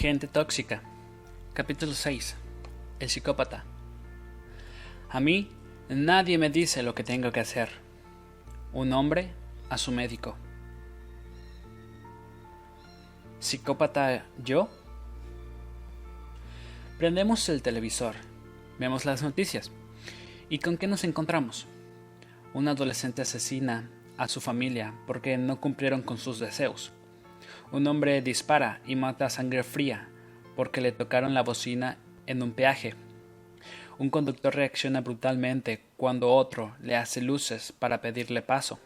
Gente tóxica. Capítulo 6. El psicópata. A mí nadie me dice lo que tengo que hacer. Un hombre a su médico. ¿Psicópata yo? Prendemos el televisor, vemos las noticias. ¿Y con qué nos encontramos? Una adolescente asesina a su familia porque no cumplieron con sus deseos. Un hombre dispara y mata a sangre fría porque le tocaron la bocina en un peaje. Un conductor reacciona brutalmente cuando otro le hace luces para pedirle paso.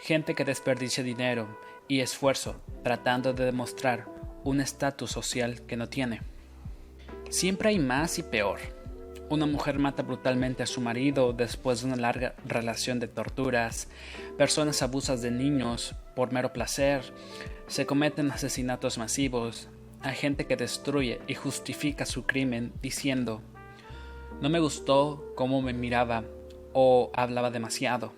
Gente que desperdicia dinero y esfuerzo tratando de demostrar un estatus social que no tiene. Siempre hay más y peor. Una mujer mata brutalmente a su marido después de una larga relación de torturas. Personas abusan de niños por mero placer. Se cometen asesinatos masivos. Hay gente que destruye y justifica su crimen diciendo, no me gustó cómo me miraba o hablaba demasiado.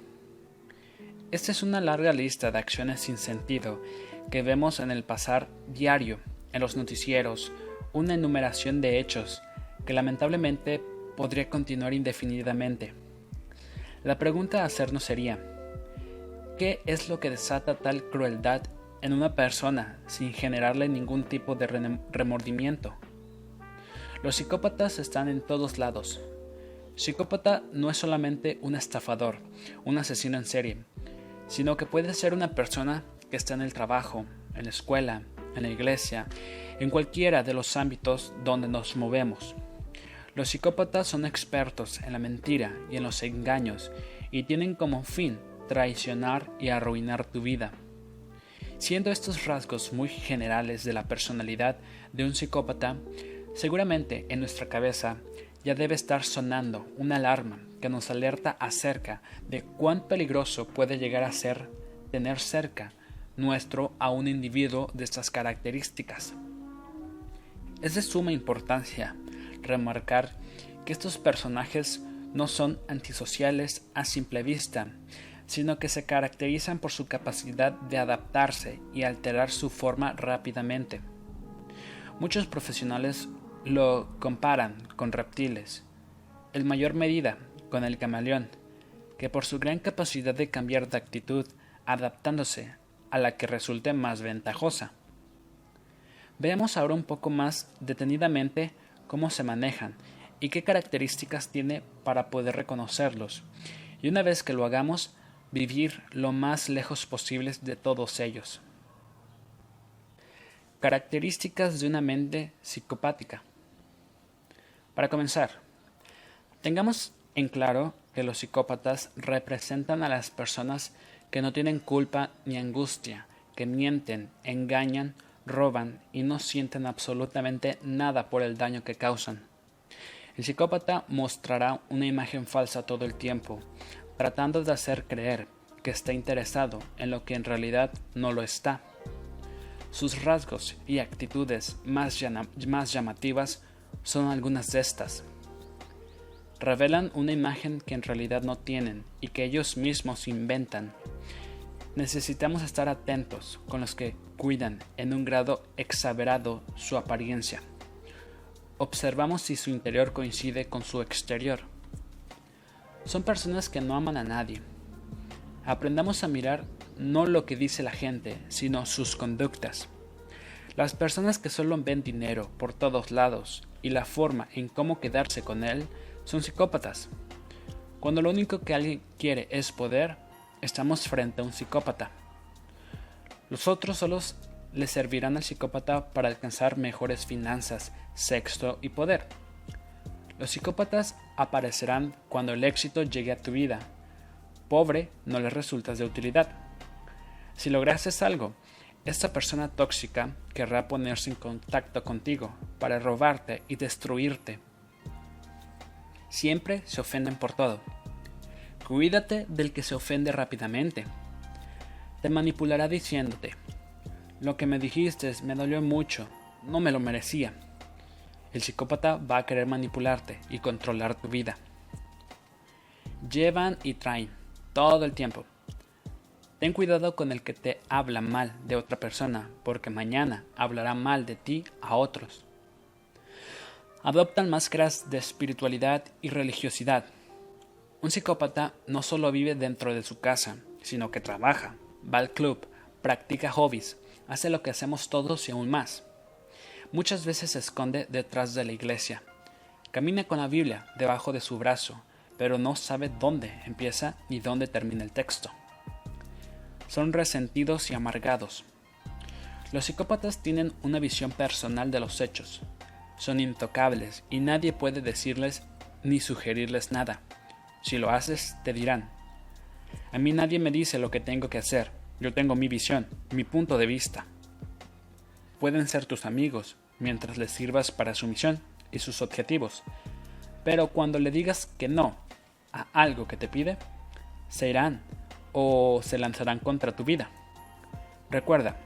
Esta es una larga lista de acciones sin sentido que vemos en el pasar diario, en los noticieros, una enumeración de hechos que lamentablemente podría continuar indefinidamente. La pregunta a hacernos sería, ¿qué es lo que desata tal crueldad en una persona sin generarle ningún tipo de remordimiento? Los psicópatas están en todos lados. Psicópata no es solamente un estafador, un asesino en serie, sino que puede ser una persona que está en el trabajo, en la escuela, en la iglesia, en cualquiera de los ámbitos donde nos movemos. Los psicópatas son expertos en la mentira y en los engaños y tienen como fin traicionar y arruinar tu vida. Siendo estos rasgos muy generales de la personalidad de un psicópata, seguramente en nuestra cabeza ya debe estar sonando una alarma que nos alerta acerca de cuán peligroso puede llegar a ser tener cerca nuestro a un individuo de estas características. Es de suma importancia remarcar que estos personajes no son antisociales a simple vista, sino que se caracterizan por su capacidad de adaptarse y alterar su forma rápidamente. Muchos profesionales lo comparan con reptiles, en mayor medida con el camaleón, que por su gran capacidad de cambiar de actitud adaptándose a la que resulte más ventajosa. Veamos ahora un poco más detenidamente cómo se manejan y qué características tiene para poder reconocerlos, y una vez que lo hagamos, vivir lo más lejos posible de todos ellos. Características de una mente psicopática. Para comenzar, tengamos en claro que los psicópatas representan a las personas que no tienen culpa ni angustia, que mienten, engañan roban y no sienten absolutamente nada por el daño que causan. El psicópata mostrará una imagen falsa todo el tiempo, tratando de hacer creer que está interesado en lo que en realidad no lo está. Sus rasgos y actitudes más, más llamativas son algunas de estas. Revelan una imagen que en realidad no tienen y que ellos mismos inventan necesitamos estar atentos con los que cuidan en un grado exagerado su apariencia. Observamos si su interior coincide con su exterior. Son personas que no aman a nadie. Aprendamos a mirar no lo que dice la gente, sino sus conductas. Las personas que solo ven dinero por todos lados y la forma en cómo quedarse con él son psicópatas. Cuando lo único que alguien quiere es poder, estamos frente a un psicópata. Los otros solos le servirán al psicópata para alcanzar mejores finanzas, sexo y poder. Los psicópatas aparecerán cuando el éxito llegue a tu vida. Pobre no le resultas de utilidad. Si lograses algo, esta persona tóxica querrá ponerse en contacto contigo para robarte y destruirte. Siempre se ofenden por todo. Cuídate del que se ofende rápidamente. Te manipulará diciéndote, lo que me dijiste me dolió mucho, no me lo merecía. El psicópata va a querer manipularte y controlar tu vida. Llevan y traen todo el tiempo. Ten cuidado con el que te habla mal de otra persona, porque mañana hablará mal de ti a otros. Adoptan máscaras de espiritualidad y religiosidad. Un psicópata no solo vive dentro de su casa, sino que trabaja, va al club, practica hobbies, hace lo que hacemos todos y aún más. Muchas veces se esconde detrás de la iglesia. Camina con la Biblia debajo de su brazo, pero no sabe dónde empieza ni dónde termina el texto son resentidos y amargados. Los psicópatas tienen una visión personal de los hechos. Son intocables y nadie puede decirles ni sugerirles nada. Si lo haces, te dirán. A mí nadie me dice lo que tengo que hacer. Yo tengo mi visión, mi punto de vista. Pueden ser tus amigos mientras les sirvas para su misión y sus objetivos. Pero cuando le digas que no a algo que te pide, se irán o se lanzarán contra tu vida. Recuerda,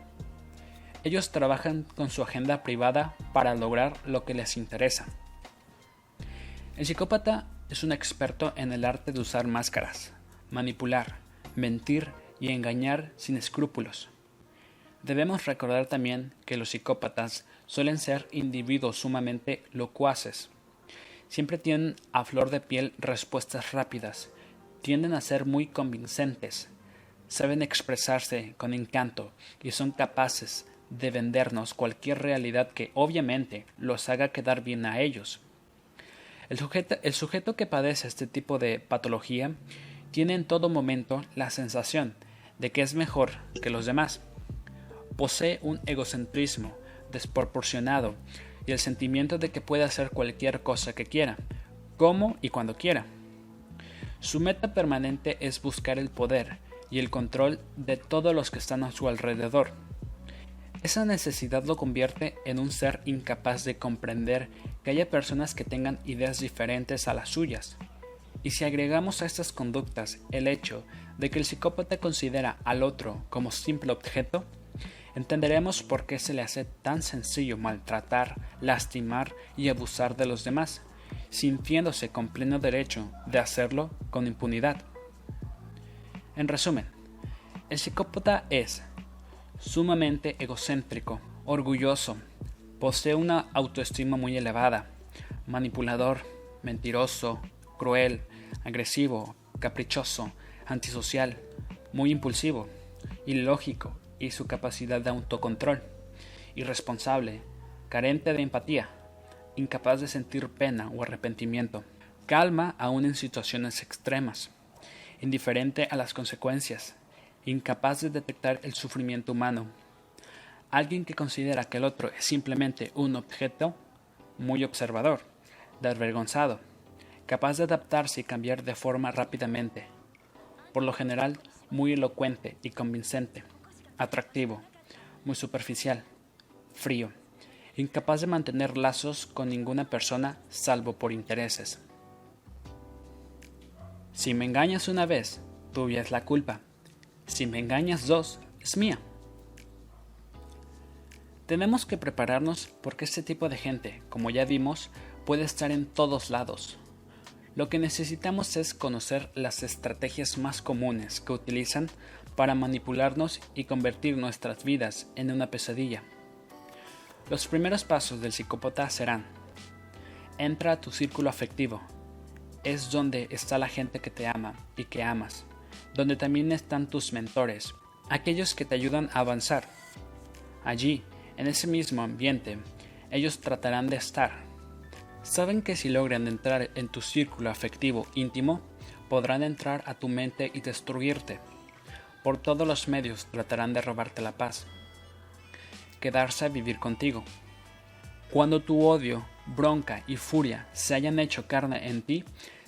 ellos trabajan con su agenda privada para lograr lo que les interesa. El psicópata es un experto en el arte de usar máscaras, manipular, mentir y engañar sin escrúpulos. Debemos recordar también que los psicópatas suelen ser individuos sumamente locuaces. Siempre tienen a flor de piel respuestas rápidas tienden a ser muy convincentes, saben expresarse con encanto y son capaces de vendernos cualquier realidad que obviamente los haga quedar bien a ellos. El sujeto, el sujeto que padece este tipo de patología tiene en todo momento la sensación de que es mejor que los demás. Posee un egocentrismo desproporcionado y el sentimiento de que puede hacer cualquier cosa que quiera, como y cuando quiera. Su meta permanente es buscar el poder y el control de todos los que están a su alrededor. Esa necesidad lo convierte en un ser incapaz de comprender que haya personas que tengan ideas diferentes a las suyas. Y si agregamos a estas conductas el hecho de que el psicópata considera al otro como simple objeto, entenderemos por qué se le hace tan sencillo maltratar, lastimar y abusar de los demás, sintiéndose con pleno derecho de hacerlo con impunidad. En resumen, el psicópata es sumamente egocéntrico, orgulloso, posee una autoestima muy elevada, manipulador, mentiroso, cruel, agresivo, caprichoso, antisocial, muy impulsivo, ilógico y su capacidad de autocontrol, irresponsable, carente de empatía, incapaz de sentir pena o arrepentimiento, calma aún en situaciones extremas, indiferente a las consecuencias, incapaz de detectar el sufrimiento humano, alguien que considera que el otro es simplemente un objeto, muy observador, desvergonzado, capaz de adaptarse y cambiar de forma rápidamente, por lo general muy elocuente y convincente, atractivo, muy superficial, frío incapaz de mantener lazos con ninguna persona salvo por intereses. Si me engañas una vez, tuya es la culpa. Si me engañas dos, es mía. Tenemos que prepararnos porque este tipo de gente, como ya vimos, puede estar en todos lados. Lo que necesitamos es conocer las estrategias más comunes que utilizan para manipularnos y convertir nuestras vidas en una pesadilla. Los primeros pasos del psicópata serán, entra a tu círculo afectivo. Es donde está la gente que te ama y que amas, donde también están tus mentores, aquellos que te ayudan a avanzar. Allí, en ese mismo ambiente, ellos tratarán de estar. Saben que si logran entrar en tu círculo afectivo íntimo, podrán entrar a tu mente y destruirte. Por todos los medios tratarán de robarte la paz quedarse a vivir contigo. Cuando tu odio, bronca y furia se hayan hecho carne en ti,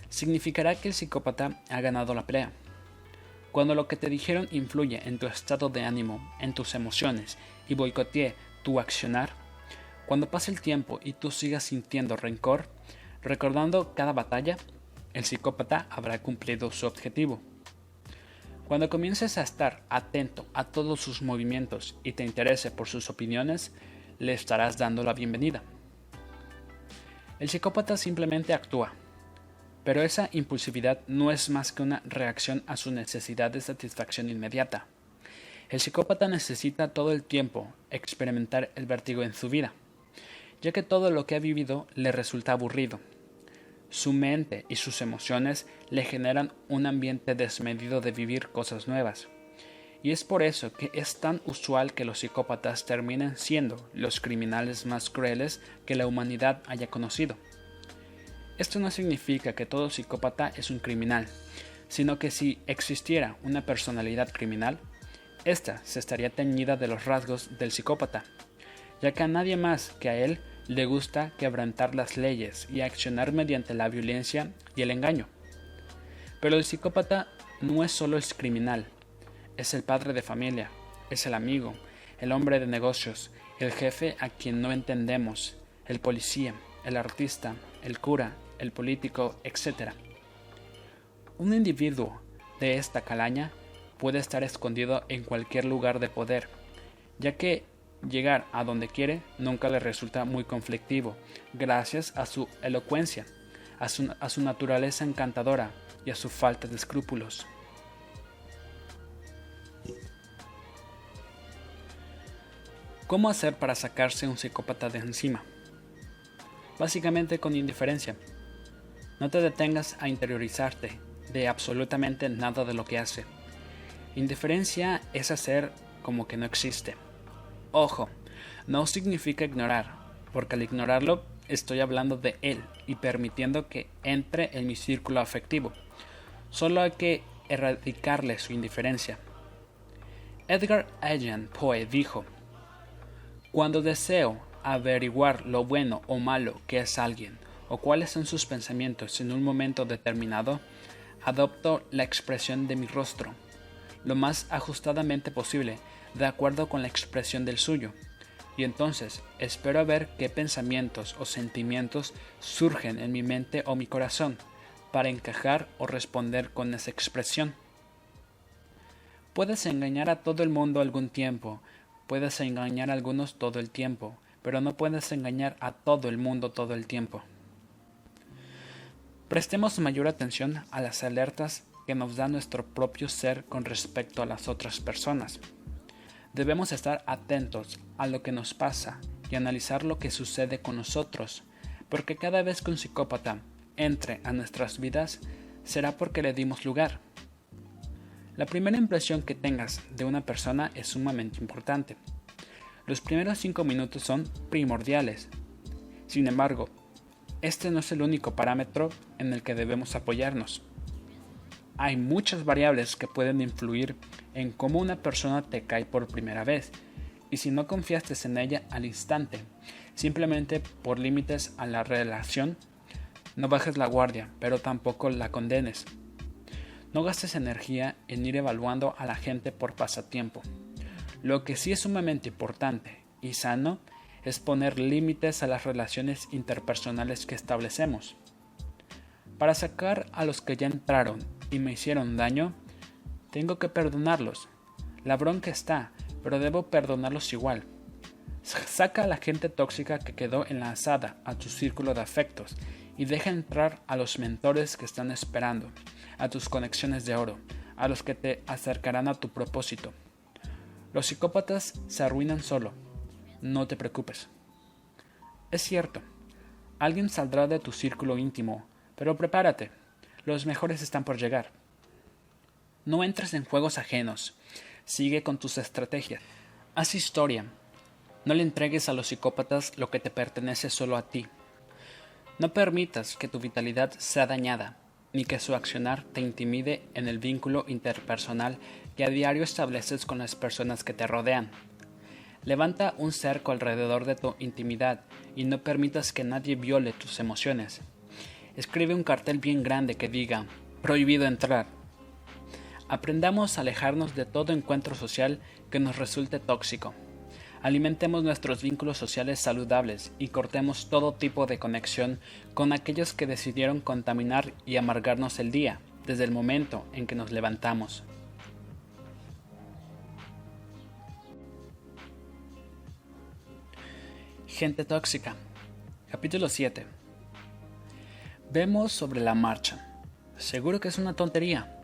significará que el psicópata ha ganado la pelea. Cuando lo que te dijeron influye en tu estado de ánimo, en tus emociones y boicotee tu accionar, cuando pase el tiempo y tú sigas sintiendo rencor, recordando cada batalla, el psicópata habrá cumplido su objetivo. Cuando comiences a estar atento a todos sus movimientos y te interese por sus opiniones, le estarás dando la bienvenida. El psicópata simplemente actúa, pero esa impulsividad no es más que una reacción a su necesidad de satisfacción inmediata. El psicópata necesita todo el tiempo experimentar el vértigo en su vida, ya que todo lo que ha vivido le resulta aburrido. Su mente y sus emociones le generan un ambiente desmedido de vivir cosas nuevas. Y es por eso que es tan usual que los psicópatas terminen siendo los criminales más crueles que la humanidad haya conocido. Esto no significa que todo psicópata es un criminal, sino que si existiera una personalidad criminal, esta se estaría teñida de los rasgos del psicópata, ya que a nadie más que a él le gusta quebrantar las leyes y accionar mediante la violencia y el engaño. Pero el psicópata no es solo el criminal, es el padre de familia, es el amigo, el hombre de negocios, el jefe a quien no entendemos, el policía, el artista, el cura, el político, etc. Un individuo de esta calaña puede estar escondido en cualquier lugar de poder, ya que llegar a donde quiere nunca le resulta muy conflictivo, gracias a su elocuencia, a su, naturaleza encantadora y a su falta de escrúpulos. ¿Cómo hacer para sacarse un psicópata de encima? Básicamente con indiferencia. No te detengas a interiorizarte de absolutamente nada de lo que hace. Indiferencia es hacer como que no existe. Ojo, no significa ignorar, porque al ignorarlo estoy hablando de él y permitiendo que entre en mi círculo afectivo. Solo hay que erradicarle su indiferencia. Edgar Allan Poe dijo, Cuando deseo averiguar lo bueno o malo que es alguien, o cuáles son sus pensamientos en un momento determinado, adopto la expresión de mi rostro, lo más ajustadamente posible, de acuerdo con la expresión del suyo, y entonces espero ver qué pensamientos o sentimientos surgen en mi mente o mi corazón, para encajar o responder con esa expresión. Puedes engañar a todo el mundo algún tiempo, puedes engañar a algunos todo el tiempo, pero no puedes engañar a todo el mundo todo el tiempo. Prestemos mayor atención a las alertas que nos da nuestro propio ser con respecto a las otras personas. Debemos estar atentos a lo que nos pasa y analizar lo que sucede con nosotros, porque cada vez que un psicópata entre a nuestras vidas será porque le dimos lugar. La primera impresión que tengas de una persona es sumamente importante. Los primeros cinco minutos son primordiales. Sin embargo, este no es el único parámetro en el que debemos apoyarnos. Hay muchas variables que pueden influir en cómo una persona te cae por primera vez, y si no confiaste en ella al instante, simplemente por límites a la relación, no bajes la guardia, pero tampoco la condenes. No gastes energía en ir evaluando a la gente por pasatiempo. Lo que sí es sumamente importante y sano es poner límites a las relaciones interpersonales que establecemos. Para sacar a los que ya entraron y me hicieron daño, tengo que perdonarlos. La bronca está, pero debo perdonarlos igual. Saca a la gente tóxica que quedó enlazada a tu círculo de afectos y deja entrar a los mentores que están esperando, a tus conexiones de oro, a los que te acercarán a tu propósito. Los psicópatas se arruinan solo, no te preocupes. Es cierto, alguien saldrá de tu círculo íntimo, pero prepárate, los mejores están por llegar. No entres en juegos ajenos, sigue con tus estrategias, haz historia, no le entregues a los psicópatas lo que te pertenece solo a ti. No permitas que tu vitalidad sea dañada, ni que su accionar te intimide en el vínculo interpersonal que a diario estableces con las personas que te rodean. Levanta un cerco alrededor de tu intimidad y no permitas que nadie viole tus emociones. Escribe un cartel bien grande que diga, prohibido entrar. Aprendamos a alejarnos de todo encuentro social que nos resulte tóxico. Alimentemos nuestros vínculos sociales saludables y cortemos todo tipo de conexión con aquellos que decidieron contaminar y amargarnos el día desde el momento en que nos levantamos. Gente tóxica. Capítulo 7. Vemos sobre la marcha. Seguro que es una tontería.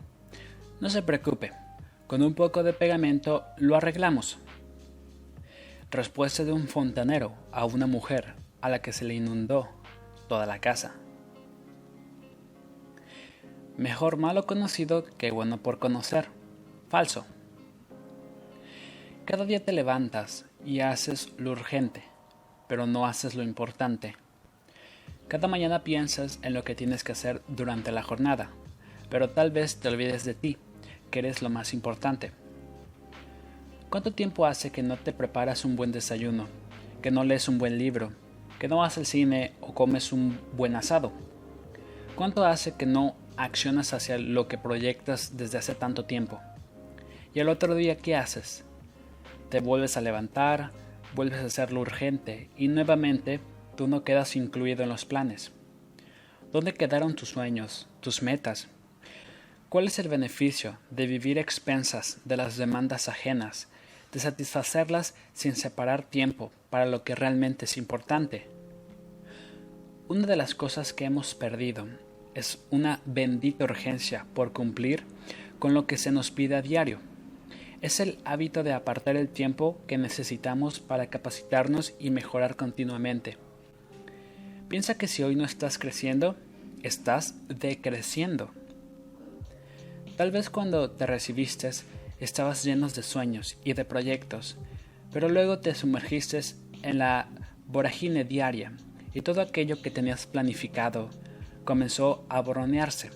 No se preocupe. Con un poco de pegamento lo arreglamos. Respuesta de un fontanero a una mujer a la que se le inundó toda la casa. Mejor malo conocido que bueno por conocer. Falso. Cada día te levantas y haces lo urgente, pero no haces lo importante. Cada mañana piensas en lo que tienes que hacer durante la jornada, pero tal vez te olvides de ti, que eres lo más importante. ¿Cuánto tiempo hace que no te preparas un buen desayuno, que no lees un buen libro, que no vas al cine o comes un buen asado? ¿Cuánto hace que no accionas hacia lo que proyectas desde hace tanto tiempo. Y el otro día, ¿qué haces? Te vuelves a levantar, vuelves a hacer lo urgente y nuevamente tú no quedas incluido en los planes. ¿Dónde quedaron tus sueños, tus metas? ¿Cuál es el beneficio de vivir expensas de las demandas ajenas, de satisfacerlas sin separar tiempo para lo que realmente es importante? Una de las cosas que hemos perdido es una bendita urgencia por cumplir con lo que se nos pide a diario. Es el hábito de apartar el tiempo que necesitamos para capacitarnos y mejorar continuamente. Piensa que si hoy no estás creciendo, estás decreciendo. Tal vez cuando te recibiste estabas llenos de sueños y de proyectos, pero luego te sumergiste en la vorágine diaria y todo aquello que tenías planificado comenzó a borronearse.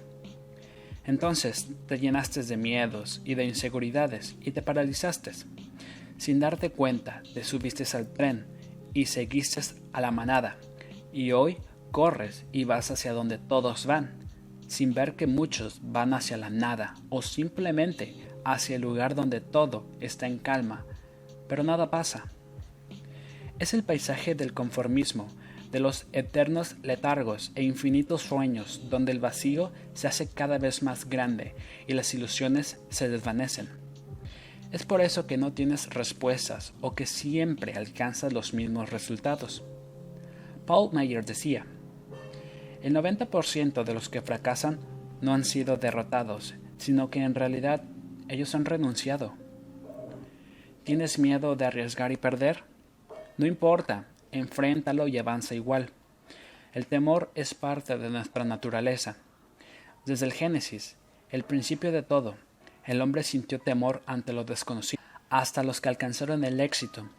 Entonces te llenaste de miedos y de inseguridades y te paralizaste. Sin darte cuenta, te subiste al tren y seguiste a la manada. Y hoy corres y vas hacia donde todos van, sin ver que muchos van hacia la nada o simplemente hacia el lugar donde todo está en calma, pero nada pasa. Es el paisaje del conformismo de los eternos letargos e infinitos sueños donde el vacío se hace cada vez más grande y las ilusiones se desvanecen. Es por eso que no tienes respuestas o que siempre alcanzas los mismos resultados. Paul Mayer decía, el 90% de los que fracasan no han sido derrotados, sino que en realidad ellos han renunciado. ¿Tienes miedo de arriesgar y perder? No importa, enfréntalo y avanza igual. El temor es parte de nuestra naturaleza. Desde el Génesis, el principio de todo, el hombre sintió temor ante lo desconocido. Hasta los que alcanzaron el éxito,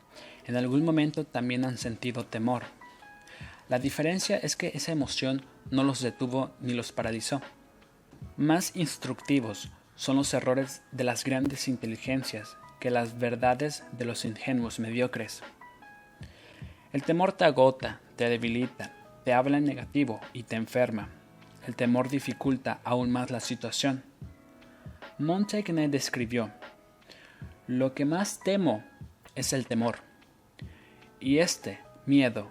en algún momento también han sentido temor. La diferencia es que esa emoción no los detuvo ni los paralizó. Más instructivos son los errores de las grandes inteligencias que las verdades de los ingenuos mediocres. El temor te agota, te debilita, te habla en negativo y te enferma. El temor dificulta aún más la situación. Montaigne describió, lo que más temo es el temor. Y este miedo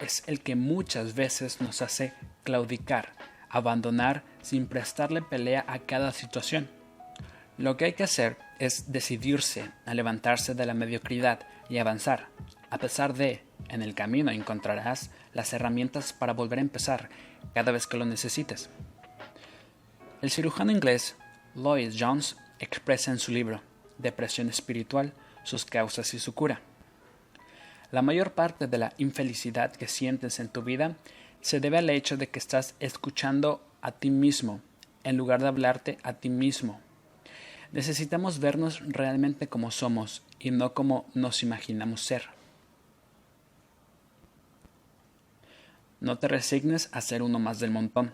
es el que muchas veces nos hace claudicar, abandonar sin prestarle pelea a cada situación. Lo que hay que hacer es decidirse a levantarse de la mediocridad y avanzar, a pesar de en el camino encontrarás las herramientas para volver a empezar cada vez que lo necesites. El cirujano inglés Lloyd Jones expresa en su libro Depresión espiritual, sus causas y su cura. La mayor parte de la infelicidad que sientes en tu vida se debe al hecho de que estás escuchando a ti mismo en lugar de hablarte a ti mismo. Necesitamos vernos realmente como somos y no como nos imaginamos ser. No te resignes a ser uno más del montón.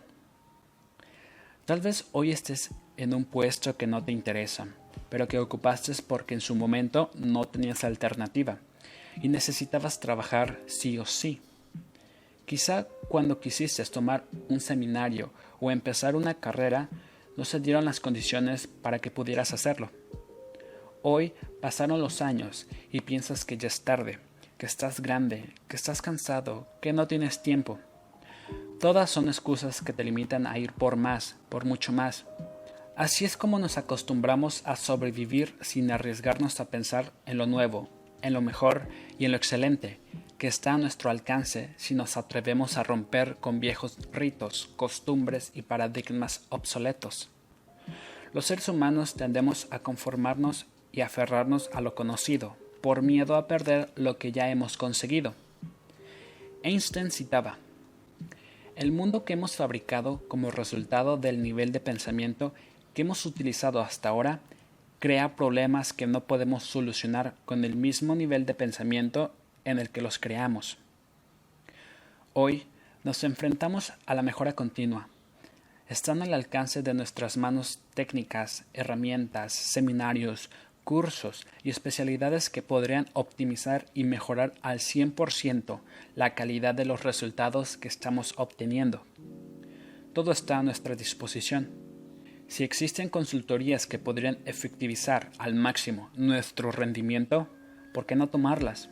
Tal vez hoy estés en un puesto que no te interesa, pero que ocupaste porque en su momento no tenías alternativa y necesitabas trabajar sí o sí. Quizá cuando quisiste tomar un seminario o empezar una carrera, no se dieron las condiciones para que pudieras hacerlo. Hoy pasaron los años y piensas que ya es tarde que estás grande, que estás cansado, que no tienes tiempo. Todas son excusas que te limitan a ir por más, por mucho más. Así es como nos acostumbramos a sobrevivir sin arriesgarnos a pensar en lo nuevo, en lo mejor y en lo excelente, que está a nuestro alcance si nos atrevemos a romper con viejos ritos, costumbres y paradigmas obsoletos. Los seres humanos tendemos a conformarnos y aferrarnos a lo conocido, por miedo a perder lo que ya hemos conseguido. Einstein citaba, El mundo que hemos fabricado como resultado del nivel de pensamiento que hemos utilizado hasta ahora crea problemas que no podemos solucionar con el mismo nivel de pensamiento en el que los creamos. Hoy nos enfrentamos a la mejora continua. Están al alcance de nuestras manos técnicas, herramientas, seminarios, cursos y especialidades que podrían optimizar y mejorar al 100% la calidad de los resultados que estamos obteniendo. Todo está a nuestra disposición. Si existen consultorías que podrían efectivizar al máximo nuestro rendimiento, ¿por qué no tomarlas?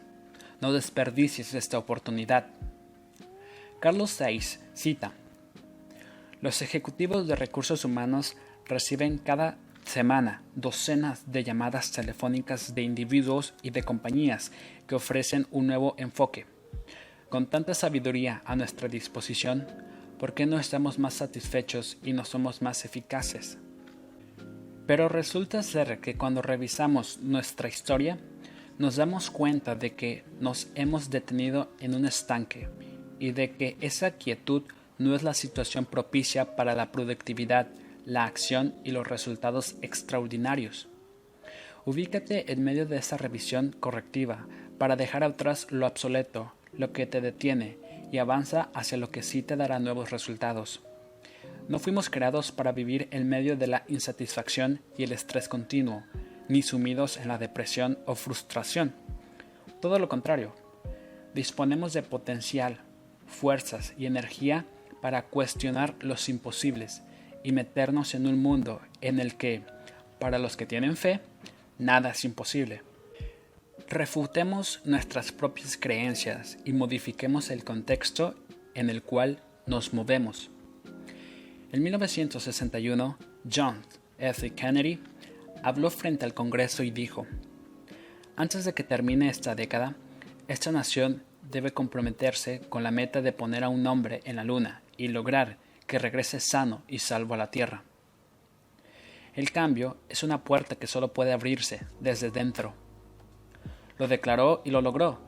No desperdicies esta oportunidad. Carlos Saiz cita, Los ejecutivos de recursos humanos reciben cada semana docenas de llamadas telefónicas de individuos y de compañías que ofrecen un nuevo enfoque. Con tanta sabiduría a nuestra disposición, ¿por qué no estamos más satisfechos y no somos más eficaces? Pero resulta ser que cuando revisamos nuestra historia, nos damos cuenta de que nos hemos detenido en un estanque y de que esa quietud no es la situación propicia para la productividad la acción y los resultados extraordinarios. Ubícate en medio de esa revisión correctiva para dejar atrás lo obsoleto, lo que te detiene, y avanza hacia lo que sí te dará nuevos resultados. No fuimos creados para vivir en medio de la insatisfacción y el estrés continuo, ni sumidos en la depresión o frustración. Todo lo contrario, disponemos de potencial, fuerzas y energía para cuestionar los imposibles y meternos en un mundo en el que, para los que tienen fe, nada es imposible. Refutemos nuestras propias creencias y modifiquemos el contexto en el cual nos movemos. En 1961, John F. Kennedy habló frente al Congreso y dijo, Antes de que termine esta década, esta nación debe comprometerse con la meta de poner a un hombre en la Luna y lograr que regrese sano y salvo a la tierra. El cambio es una puerta que solo puede abrirse desde dentro. Lo declaró y lo logró,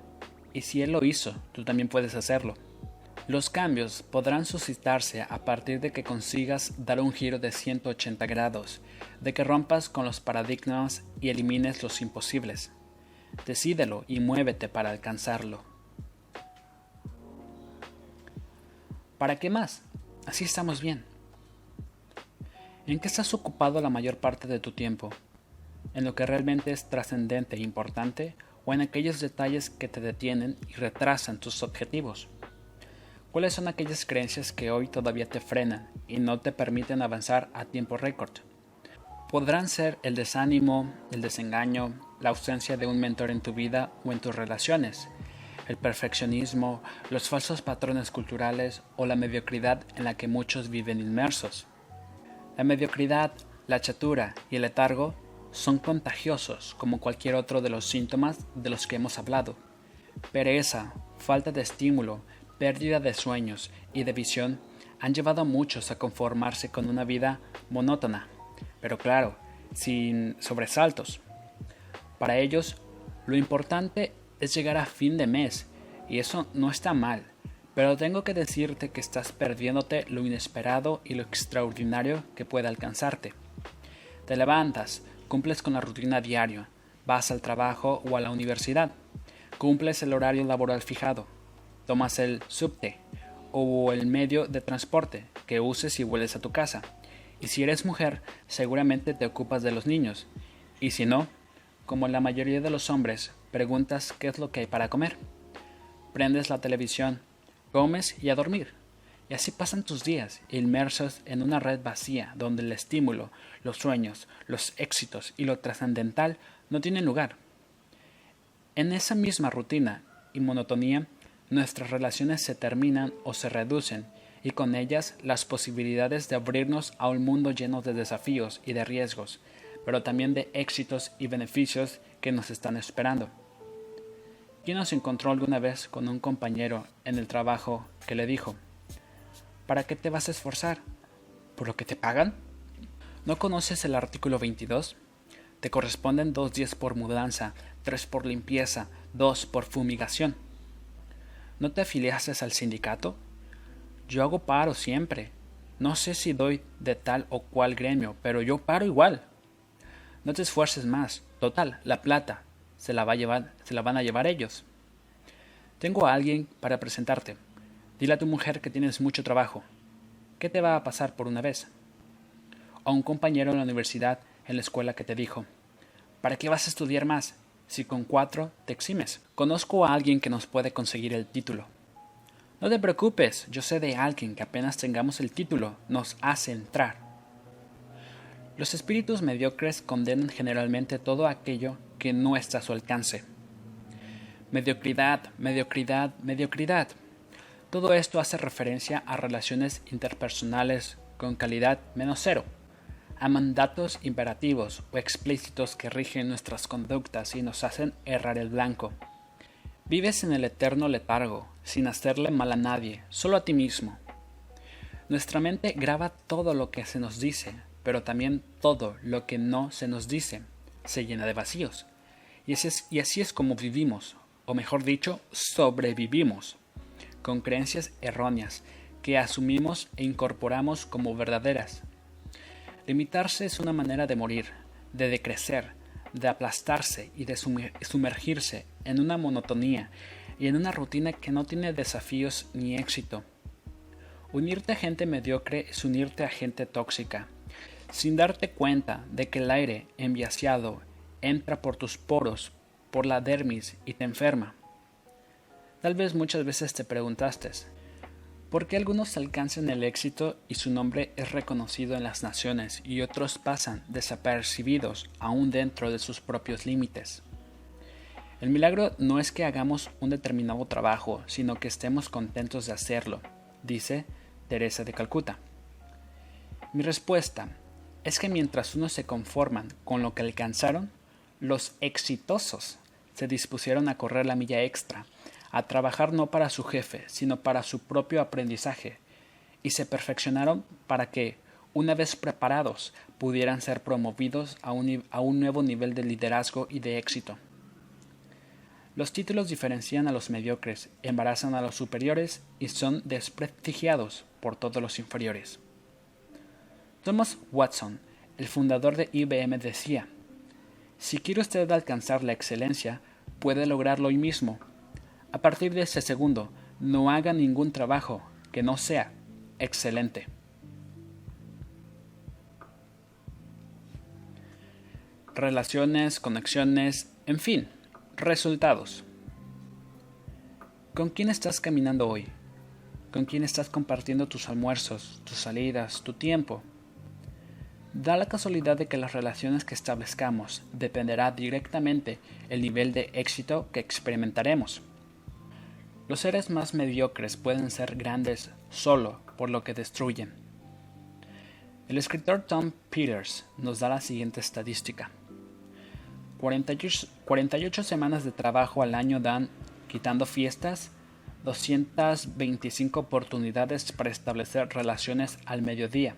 y si él lo hizo, tú también puedes hacerlo. Los cambios podrán suscitarse a partir de que consigas dar un giro de 180 grados, de que rompas con los paradigmas y elimines los imposibles. Decídelo y muévete para alcanzarlo. ¿Para qué más? Así estamos bien. ¿En qué estás ocupado la mayor parte de tu tiempo? ¿En lo que realmente es trascendente e importante o en aquellos detalles que te detienen y retrasan tus objetivos? ¿Cuáles son aquellas creencias que hoy todavía te frenan y no te permiten avanzar a tiempo récord? Podrán ser el desánimo, el desengaño, la ausencia de un mentor en tu vida o en tus relaciones, el perfeccionismo, los falsos patrones culturales o la mediocridad en la que muchos viven inmersos. La mediocridad, la chatura y el letargo son contagiosos como cualquier otro de los síntomas de los que hemos hablado. Pereza, falta de estímulo, pérdida de sueños y de visión han llevado a muchos a conformarse con una vida monótona, pero claro, sin sobresaltos. Para ellos, lo importante es llegar a fin de mes, y eso no está mal, pero tengo que decirte que estás perdiéndote lo inesperado y lo extraordinario que puede alcanzarte. Te levantas, cumples con la rutina diaria, vas al trabajo o a la universidad, cumples el horario laboral fijado, tomas el subte o el medio de transporte que uses y vuelves a tu casa. Y si eres mujer, seguramente te ocupas de los niños. Y si no, como la mayoría de los hombres, preguntas qué es lo que hay para comer. Prendes la televisión, comes y a dormir. Y así pasan tus días, inmersos en una red vacía donde el estímulo, los sueños, los éxitos y lo trascendental no tienen lugar. En esa misma rutina y monotonía, nuestras relaciones se terminan o se reducen, y con ellas las posibilidades de abrirnos a un mundo lleno de desafíos y de riesgos, pero también de éxitos y beneficios que nos están esperando. ¿Quién nos encontró alguna vez con un compañero en el trabajo que le dijo, ¿para qué te vas a esforzar? ¿Por lo que te pagan? ¿No conoces el artículo 22? Te corresponden dos días por mudanza, tres por limpieza, dos por fumigación. ¿No te afiliaste al sindicato? Yo hago paro siempre. No sé si doy de tal o cual gremio, pero yo paro igual. No te esfuerces más. Total, la plata se la, va a llevar, se la van a llevar ellos. Tengo a alguien para presentarte. Dile a tu mujer que tienes mucho trabajo. ¿Qué te va a pasar por una vez? A un compañero en la universidad, en la escuela que te dijo, ¿para qué vas a estudiar más si con cuatro te eximes? Conozco a alguien que nos puede conseguir el título. No te preocupes, yo sé de alguien que apenas tengamos el título nos hace entrar. Los espíritus mediocres condenan generalmente todo aquello que no está a su alcance. Mediocridad, mediocridad, mediocridad. Todo esto hace referencia a relaciones interpersonales con calidad menos cero, a mandatos imperativos o explícitos que rigen nuestras conductas y nos hacen errar el blanco. Vives en el eterno letargo, sin hacerle mal a nadie, solo a ti mismo. Nuestra mente graba todo lo que se nos dice, pero también todo lo que no se nos dice se llena de vacíos. Y así es, y así es como vivimos, o mejor dicho, sobrevivimos con creencias erróneas que asumimos e incorporamos como verdaderas. Limitarse es una manera de morir, de decrecer, de aplastarse y de sumergirse en una monotonía y en una rutina que no tiene desafíos ni éxito. Unirte a gente mediocre es unirte a gente tóxica, sin darte cuenta de que el aire enviaseado entra por tus poros, por la dermis y te enferma. Tal vez muchas veces te preguntaste, ¿por qué algunos alcanzan el éxito y su nombre es reconocido en las naciones y otros pasan desapercibidos aún dentro de sus propios límites? El milagro no es que hagamos un determinado trabajo, sino que estemos contentos de hacerlo, dice Teresa de Calcuta. Mi respuesta es que mientras unos se conforman con lo que alcanzaron, los exitosos se dispusieron a correr la milla extra a trabajar no para su jefe, sino para su propio aprendizaje, y se perfeccionaron para que, una vez preparados, pudieran ser promovidos a un, a un nuevo nivel de liderazgo y de éxito. Los títulos diferencian a los mediocres, embarazan a los superiores y son desprestigiados por todos los inferiores. Thomas Watson, el fundador de IBM, decía, Si quiere usted alcanzar la excelencia, puede lograrlo hoy mismo, a partir de ese segundo, no haga ningún trabajo que no sea excelente. Relaciones, conexiones, en fin, resultados. ¿Con quién estás caminando hoy? ¿Con quién estás compartiendo tus almuerzos, tus salidas, tu tiempo? Da la casualidad de que las relaciones que establezcamos dependerá directamente el nivel de éxito que experimentaremos. Los seres más mediocres pueden ser grandes solo por lo que destruyen. El escritor Tom Peters nos da la siguiente estadística. 48, semanas de trabajo al año dan, quitando fiestas, 225 oportunidades para establecer relaciones al mediodía.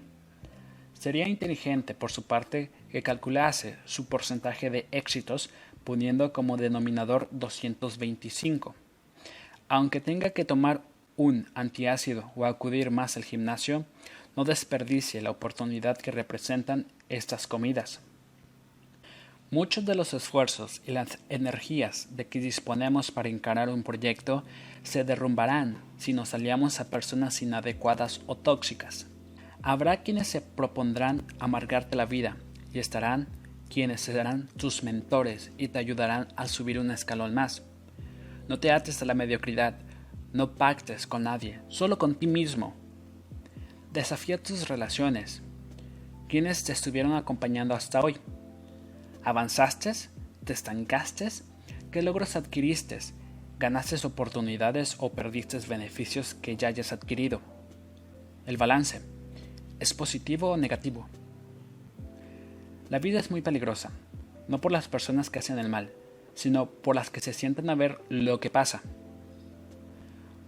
Sería inteligente, por su parte, que calculase su porcentaje de éxitos poniendo como denominador 225 aunque tenga que tomar un antiácido o acudir más al gimnasio, no desperdicie la oportunidad que representan estas comidas. Muchos de los esfuerzos y las energías de que disponemos para encarar un proyecto se derrumbarán si nos aliamos a personas inadecuadas o tóxicas. Habrá quienes se propondrán amargarte la vida y estarán quienes serán tus mentores y te ayudarán a subir un escalón más. No te ates a la mediocridad, no pactes con nadie, solo con ti mismo. Desafía tus relaciones. ¿Quiénes te estuvieron acompañando hasta hoy? ¿Avanzaste? ¿Te estancaste? ¿Qué logros adquiriste? ¿Ganaste oportunidades o perdiste beneficios que ya hayas adquirido? El balance. ¿Es positivo o negativo? La vida es muy peligrosa, no por las personas que hacen el mal, sino por las que se sienten a ver lo que pasa.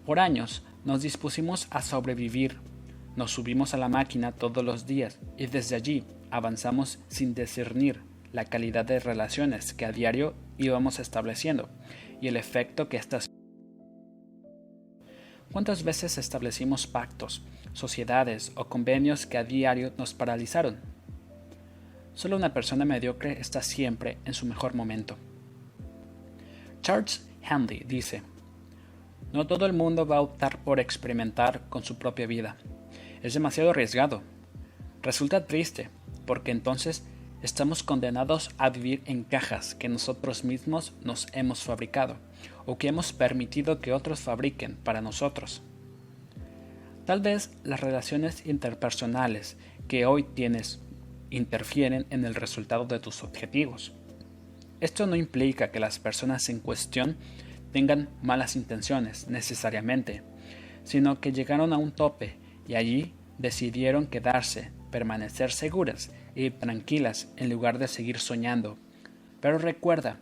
Por años nos dispusimos a sobrevivir, nos subimos a la máquina todos los días y desde allí avanzamos sin discernir la calidad de relaciones que a diario íbamos estableciendo y el efecto que estas ¿Cuántas veces establecimos pactos, sociedades o convenios que a diario nos paralizaron? Solo una persona mediocre está siempre en su mejor momento. Charles Handy dice, No todo el mundo va a optar por experimentar con su propia vida. Es demasiado arriesgado. Resulta triste, porque entonces estamos condenados a vivir en cajas que nosotros mismos nos hemos fabricado o que hemos permitido que otros fabriquen para nosotros. Tal vez las relaciones interpersonales que hoy tienes interfieren en el resultado de tus objetivos. Esto no implica que las personas en cuestión tengan malas intenciones necesariamente, sino que llegaron a un tope y allí decidieron quedarse, permanecer seguras y tranquilas en lugar de seguir soñando. Pero recuerda,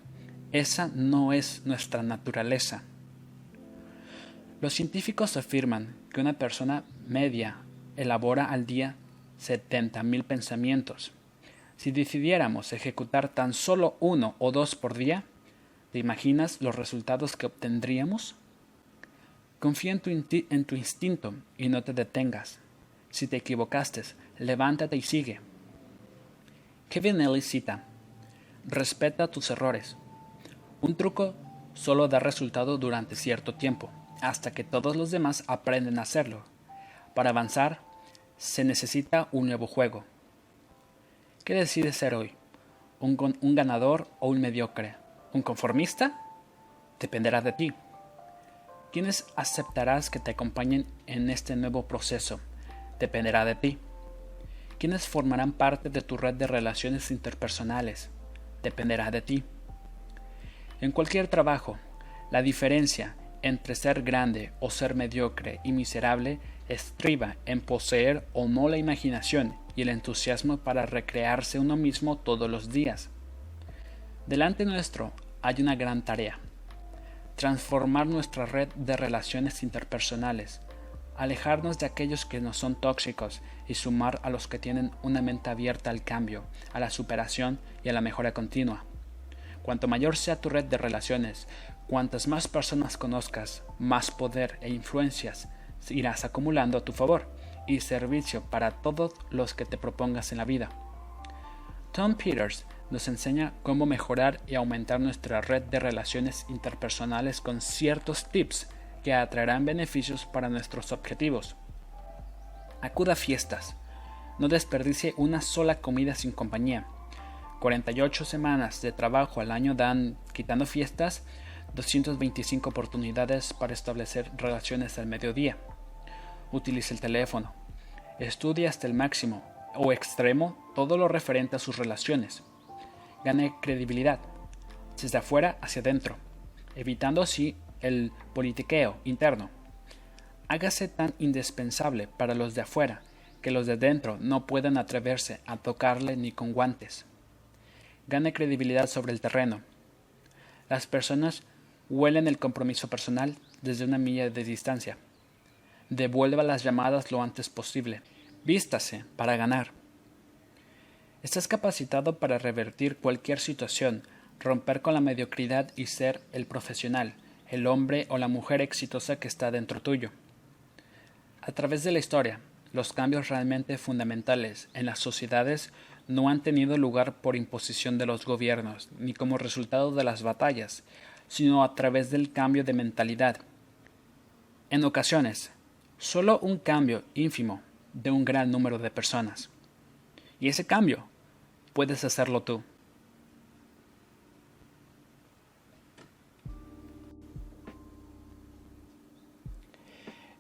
esa no es nuestra naturaleza. Los científicos afirman que una persona media elabora al día 70.000 pensamientos. Si decidiéramos ejecutar tan solo uno o dos por día, ¿te imaginas los resultados que obtendríamos? Confía en tu, instinto y no te detengas. Si te equivocaste, levántate y sigue. Kevin Ellis cita, respeta tus errores. Un truco solo da resultado durante cierto tiempo, hasta que todos los demás aprenden a hacerlo. Para avanzar, se necesita un nuevo juego. ¿Qué decides ser hoy? ¿Un, ¿Un, ganador o un mediocre? ¿Un conformista? Dependerá de ti. ¿Quiénes aceptarás que te acompañen en este nuevo proceso? Dependerá de ti. ¿Quiénes formarán parte de tu red de relaciones interpersonales? Dependerá de ti. En cualquier trabajo, la diferencia entre ser grande o ser mediocre y miserable estriba en poseer o no la imaginación y el entusiasmo para recrearse uno mismo todos los días. Delante nuestro hay una gran tarea, transformar nuestra red de relaciones interpersonales alejarnos de aquellos que no son tóxicos y sumar a los que tienen una mente abierta al cambio, a la superación y a la mejora continua. Cuanto mayor sea tu red de relaciones, cuantas más personas conozcas, más poder e influencias irás acumulando a tu favor y servicio para todos los que te propongas en la vida. Tom Peters nos enseña cómo mejorar y aumentar nuestra red de relaciones interpersonales con ciertos tips que atraerán beneficios para nuestros objetivos. Acuda a fiestas. No desperdicie una sola comida sin compañía. 48 semanas de trabajo al año dan, quitando fiestas, 225 oportunidades para establecer relaciones al mediodía. Utilice el teléfono. Estudie hasta el máximo o extremo todo lo referente a sus relaciones. Gane credibilidad, desde afuera hacia adentro, evitando así el politiqueo interno. Hágase tan indispensable para los de afuera que los de dentro no puedan atreverse a tocarle ni con guantes. Gane credibilidad sobre el terreno. Las personas huelen el compromiso personal desde una milla de distancia. Devuelva las llamadas lo antes posible. Vístase para ganar. Estás capacitado para revertir cualquier situación, romper con la mediocridad y ser el profesional, el hombre o la mujer exitosa que está dentro tuyo. A través de la historia, los cambios realmente fundamentales en las sociedades no han tenido lugar por imposición de los gobiernos ni como resultado de las batallas, sino a través del cambio de mentalidad. En ocasiones, solo un cambio ínfimo de un gran número de personas. Y ese cambio puedes hacerlo tú.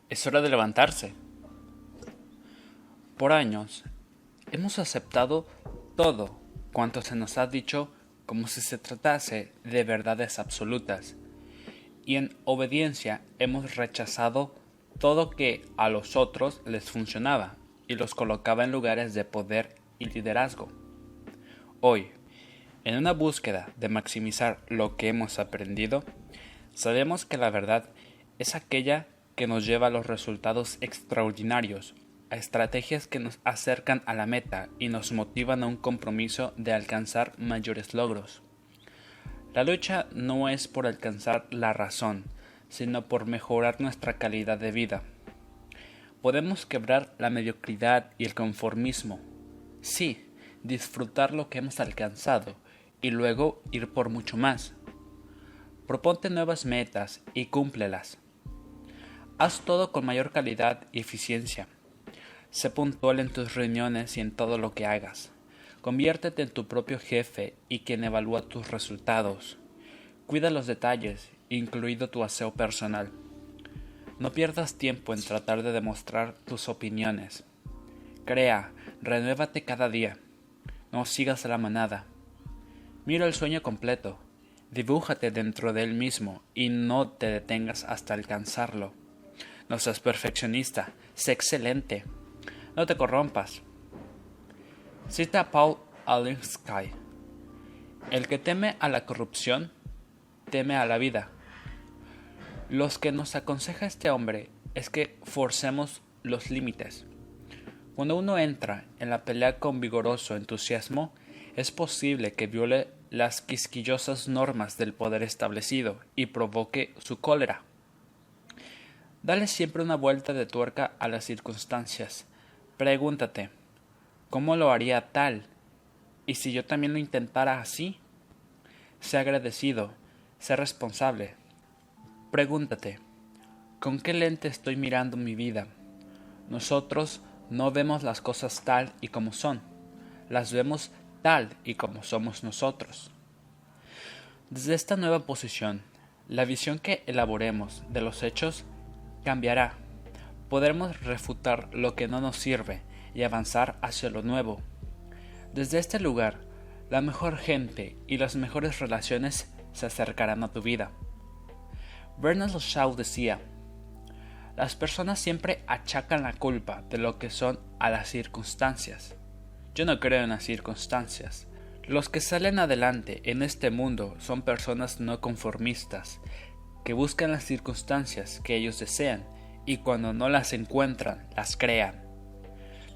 Es hora de levantarse. Por años hemos aceptado todo cuanto se nos ha dicho como si se tratase de verdades absolutas, y en obediencia hemos rechazado todo que a los otros les funcionaba y los colocaba en lugares de poder y liderazgo. Hoy, en una búsqueda de maximizar lo que hemos aprendido, sabemos que la verdad es aquella que nos lleva a los resultados extraordinarios, estrategias que nos acercan a la meta y nos motivan a un compromiso de alcanzar mayores logros. La lucha no es por alcanzar la razón, sino por mejorar nuestra calidad de vida. Podemos quebrar la mediocridad y el conformismo. Sí, disfrutar lo que hemos alcanzado y luego ir por mucho más. Proponte nuevas metas y cúmplelas. Haz todo con mayor calidad y eficiencia. Sé puntual en tus reuniones y en todo lo que hagas. Conviértete en tu propio jefe y quien evalúa tus resultados. Cuida los detalles, incluido tu aseo personal. No pierdas tiempo en tratar de demostrar tus opiniones. Crea, renuévate cada día. No sigas la manada. Mira el sueño completo. Dibújate dentro de él mismo y no te detengas hasta alcanzarlo. No seas perfeccionista, sé excelente. No te corrompas. Cita Paul Alinsky. El que teme a la corrupción, teme a la vida. Los que nos aconseja este hombre es que forcemos los límites. Cuando uno entra en la pelea con vigoroso entusiasmo, es posible que viole las quisquillosas normas del poder establecido y provoque su cólera. Dale siempre una vuelta de tuerca a las circunstancias. Pregúntate, ¿cómo lo haría tal? ¿Y si yo también lo intentara así? Sé agradecido, sé responsable. Pregúntate, ¿con qué lente estoy mirando mi vida? Nosotros no vemos las cosas tal y como son, las vemos tal y como somos nosotros. Desde esta nueva posición, la visión que elaboremos de los hechos cambiará podremos refutar lo que no nos sirve y avanzar hacia lo nuevo. Desde este lugar, la mejor gente y las mejores relaciones se acercarán a tu vida. Bernard Shaw decía, las personas siempre achacan la culpa de lo que son a las circunstancias. Yo no creo en las circunstancias. Los que salen adelante en este mundo son personas no conformistas, que buscan las circunstancias que ellos desean y cuando no las encuentran, las crean.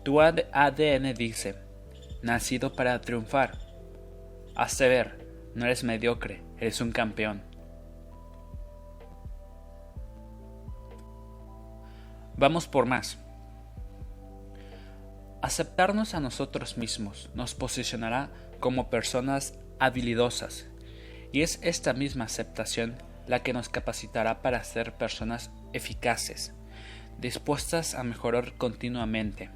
Tu ADN dice, nacido para triunfar. Hazte ver, no eres mediocre, eres un campeón. Vamos por más. Aceptarnos a nosotros mismos nos posicionará como personas habilidosas, y es esta misma aceptación la que nos capacitará para ser personas eficaces, dispuestas a mejorar continuamente.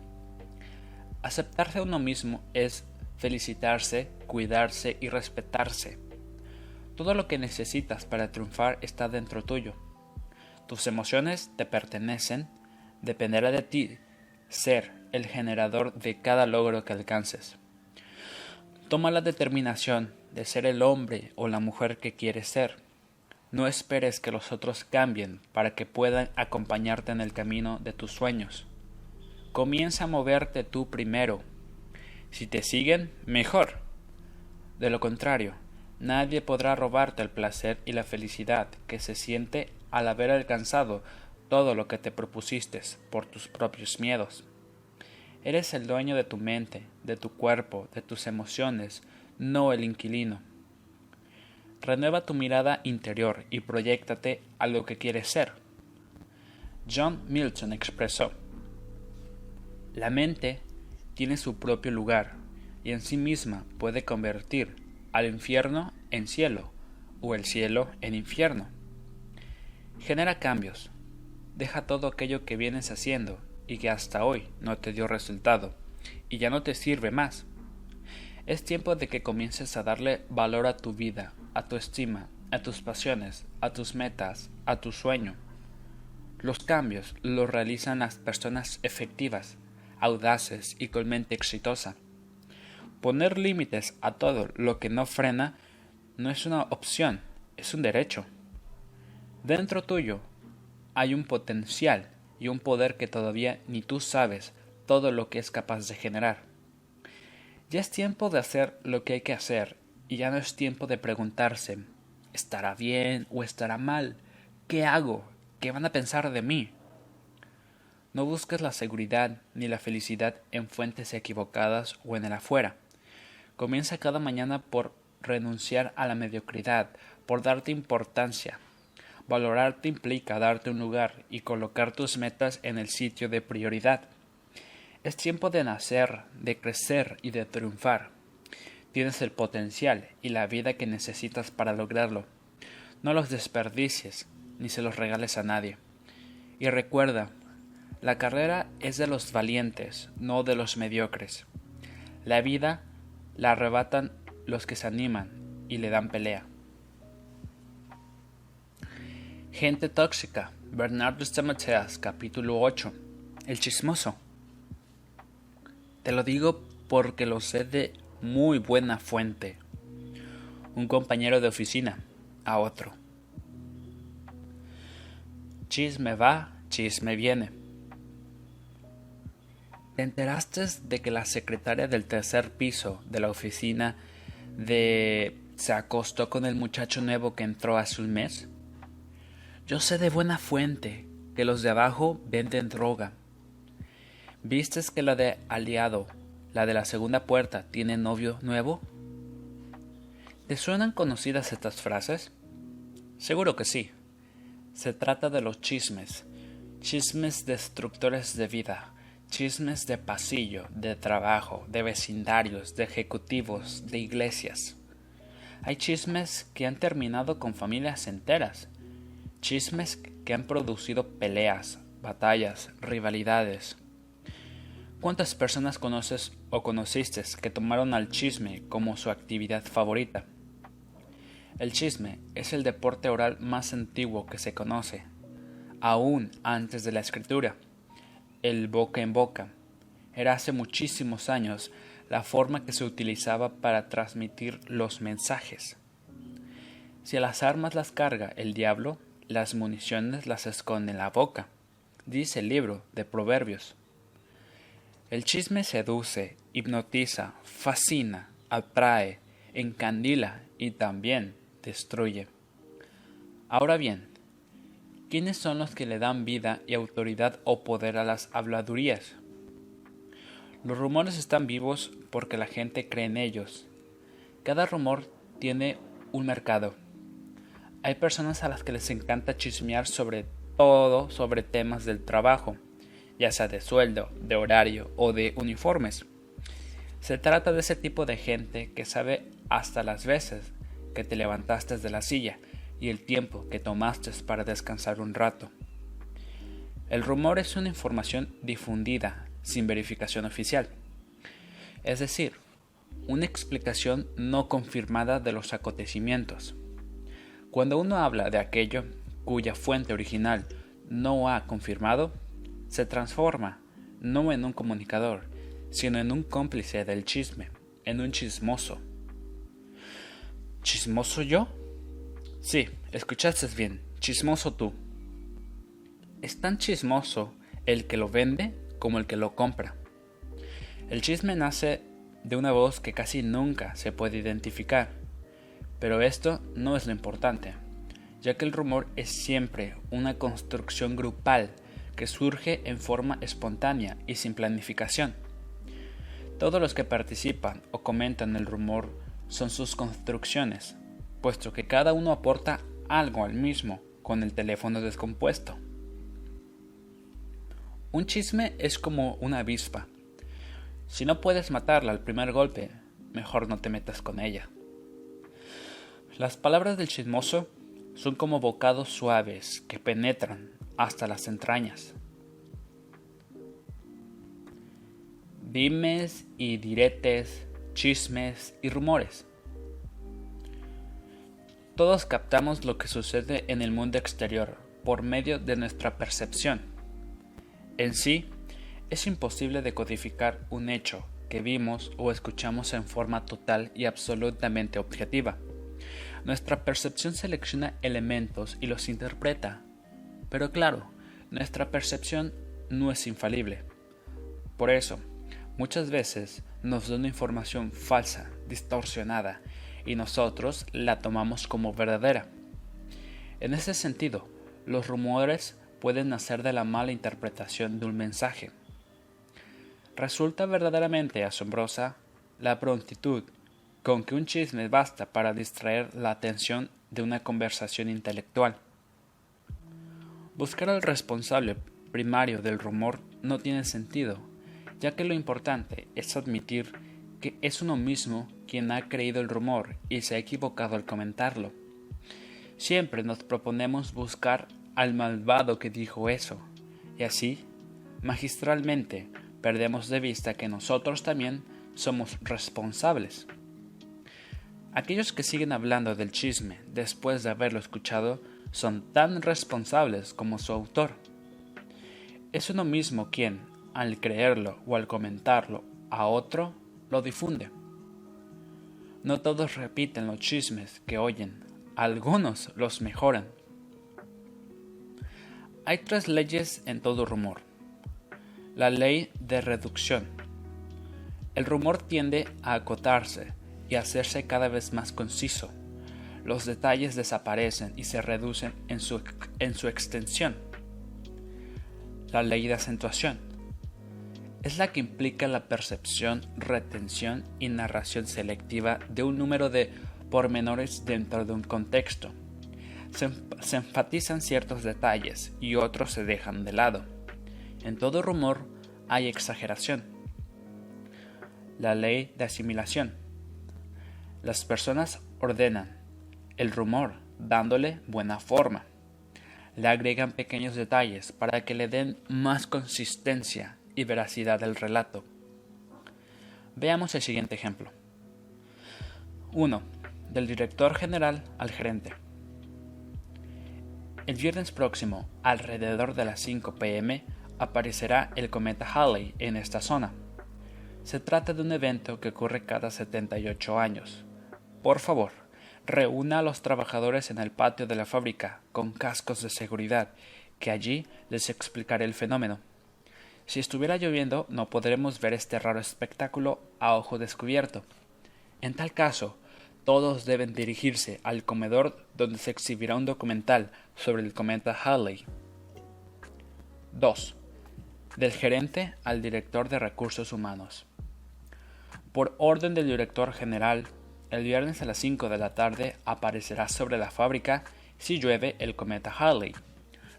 Aceptarse a uno mismo es felicitarse, cuidarse y respetarse. Todo lo que necesitas para triunfar está dentro tuyo. Tus emociones te pertenecen, dependerá de ti ser el generador de cada logro que alcances. Toma la determinación de ser el hombre o la mujer que quieres ser no esperes que los otros cambien para que puedan acompañarte en el camino de tus sueños. Comienza a moverte tú primero. Si te siguen, mejor. De lo contrario, nadie podrá robarte el placer y la felicidad que se siente al haber alcanzado todo lo que te propusiste por tus propios miedos. Eres el dueño de tu mente, de tu cuerpo, de tus emociones, no el inquilino. Renueva tu mirada interior y proyectate a lo que quieres ser. John Milton expresó, La mente tiene su propio lugar y en sí misma puede convertir al infierno en cielo o el cielo en infierno. Genera cambios. Deja todo aquello que vienes haciendo y que hasta hoy no te dio resultado y ya no te sirve más. Es tiempo de que comiences a darle valor a tu vida a tu estima, a tus pasiones, a tus metas, a tu sueño. Los cambios los realizan las personas efectivas, audaces y con mente exitosa. Poner límites a todo lo que no frena no es una opción, es un derecho. Dentro tuyo hay un potencial y un poder que todavía ni tú sabes todo lo que es capaz de generar. Ya es tiempo de hacer lo que hay que hacer y ya no es tiempo de preguntarse ¿estará bien o estará mal? ¿Qué hago? ¿Qué van a pensar de mí? No busques la seguridad ni la felicidad en fuentes equivocadas o en el afuera. Comienza cada mañana por renunciar a la mediocridad, por darte importancia. Valorarte implica darte un lugar y colocar tus metas en el sitio de prioridad. Es tiempo de nacer, de crecer y de triunfar. Tienes el potencial y la vida que necesitas para lograrlo. No los desperdicies ni se los regales a nadie. Y recuerda, la carrera es de los valientes, no de los mediocres. La vida la arrebatan los que se animan y le dan pelea. Gente tóxica. Bernardo Stamateas, capítulo 8. El chismoso. Te lo digo porque lo sé de muy buena fuente. Un compañero de oficina a otro. Chisme va, chisme viene. ¿Te enteraste de que la secretaria del tercer piso de la oficina de se acostó con el muchacho nuevo que entró hace un mes? Yo sé de buena fuente que los de abajo venden droga. ¿Vistes que la de aliado, la de la segunda puerta, tiene novio nuevo? ¿Te suenan conocidas estas frases? Seguro que sí. Se trata de los chismes, chismes destructores de vida, chismes de pasillo, de trabajo, de vecindarios, de ejecutivos, de iglesias. Hay chismes que han terminado con familias enteras, chismes que han producido peleas, batallas, rivalidades. ¿Cuántas personas conoces o conociste que tomaron al chisme como su actividad favorita? El chisme es el deporte oral más antiguo que se conoce, aún antes de la escritura. El boca en boca era hace muchísimos años la forma que se utilizaba para transmitir los mensajes. Si las armas las carga el diablo, las municiones las esconde en la boca, dice el libro de Proverbios. El chisme seduce, hipnotiza, fascina, atrae, encandila y también destruye. Ahora bien, ¿quiénes son los que le dan vida y autoridad o poder a las habladurías? Los rumores están vivos porque la gente cree en ellos. Cada rumor tiene un mercado. Hay personas a las que les encanta chismear sobre todo sobre temas del trabajo, ya sea de sueldo, de horario o de uniformes. Se trata de ese tipo de gente que sabe hasta las veces que te levantaste de la silla y el tiempo que tomaste para descansar un rato. El rumor es una información difundida sin verificación oficial, es decir, una explicación no confirmada de los acontecimientos. Cuando uno habla de aquello cuya fuente original no ha confirmado, se transforma no en un comunicador, sino en un cómplice del chisme, en un chismoso. ¿Chismoso yo? Sí, escuchaste bien, chismoso tú. Es tan chismoso el que lo vende como el que lo compra. El chisme nace de una voz que casi nunca se puede identificar, pero esto no es lo importante, ya que el rumor es siempre una construcción grupal que surge en forma espontánea y sin planificación. Todos los que participan o comentan el rumor son sus construcciones, puesto que cada uno aporta algo al mismo con el teléfono descompuesto. Un chisme es como una avispa. Si no puedes matarla al primer golpe, mejor no te metas con ella. Las palabras del chismoso son como bocados suaves que penetran hasta las entrañas. Dimes y diretes chismes y rumores. Todos captamos lo que sucede en el mundo exterior por medio de nuestra percepción. En sí, es imposible decodificar un hecho que vimos o escuchamos en forma total y absolutamente objetiva. Nuestra percepción selecciona elementos y los interpreta. Pero claro, nuestra percepción no es infalible. Por eso, muchas veces nos da una información falsa, distorsionada, y nosotros la tomamos como verdadera. En ese sentido, los rumores pueden nacer de la mala interpretación de un mensaje. Resulta verdaderamente asombrosa la prontitud con que un chisme basta para distraer la atención de una conversación intelectual. Buscar al responsable primario del rumor no tiene sentido, ya que lo importante es admitir que es uno mismo quien ha creído el rumor y se ha equivocado al comentarlo. Siempre nos proponemos buscar al malvado que dijo eso, y así, magistralmente, perdemos de vista que nosotros también somos responsables. Aquellos que siguen hablando del chisme después de haberlo escuchado son tan responsables como su autor. Es uno mismo quien, al creerlo o al comentarlo a otro, lo difunde. No todos repiten los chismes que oyen, algunos los mejoran. Hay tres leyes en todo rumor. La ley de reducción. El rumor tiende a acotarse y hacerse cada vez más conciso. Los detalles desaparecen y se reducen en su, en su extensión. La ley de acentuación es la que implica la percepción, retención y narración selectiva de un número de pormenores dentro de un contexto. Se, se, enfatizan ciertos detalles y otros se dejan de lado. En todo rumor hay exageración. La ley de asimilación las personas ordenan el rumor dándole buena forma. Le agregan pequeños detalles para que le den más consistencia y veracidad al relato. Veamos el siguiente ejemplo. 1. Del director general al gerente. El viernes próximo, alrededor de las 5 pm, aparecerá el cometa Halley en esta zona. Se trata de un evento que ocurre cada 78 años. Por favor, reúna a los trabajadores en el patio de la fábrica con cascos de seguridad, que allí les explicaré el fenómeno. Si estuviera lloviendo, no podremos ver este raro espectáculo a ojo descubierto. En tal caso, todos deben dirigirse al comedor donde se exhibirá un documental sobre el cometa Halley. 2. Del gerente al director de recursos humanos. Por orden del director general, el viernes a las 5 de la tarde aparecerá sobre la fábrica si llueve el cometa Halley.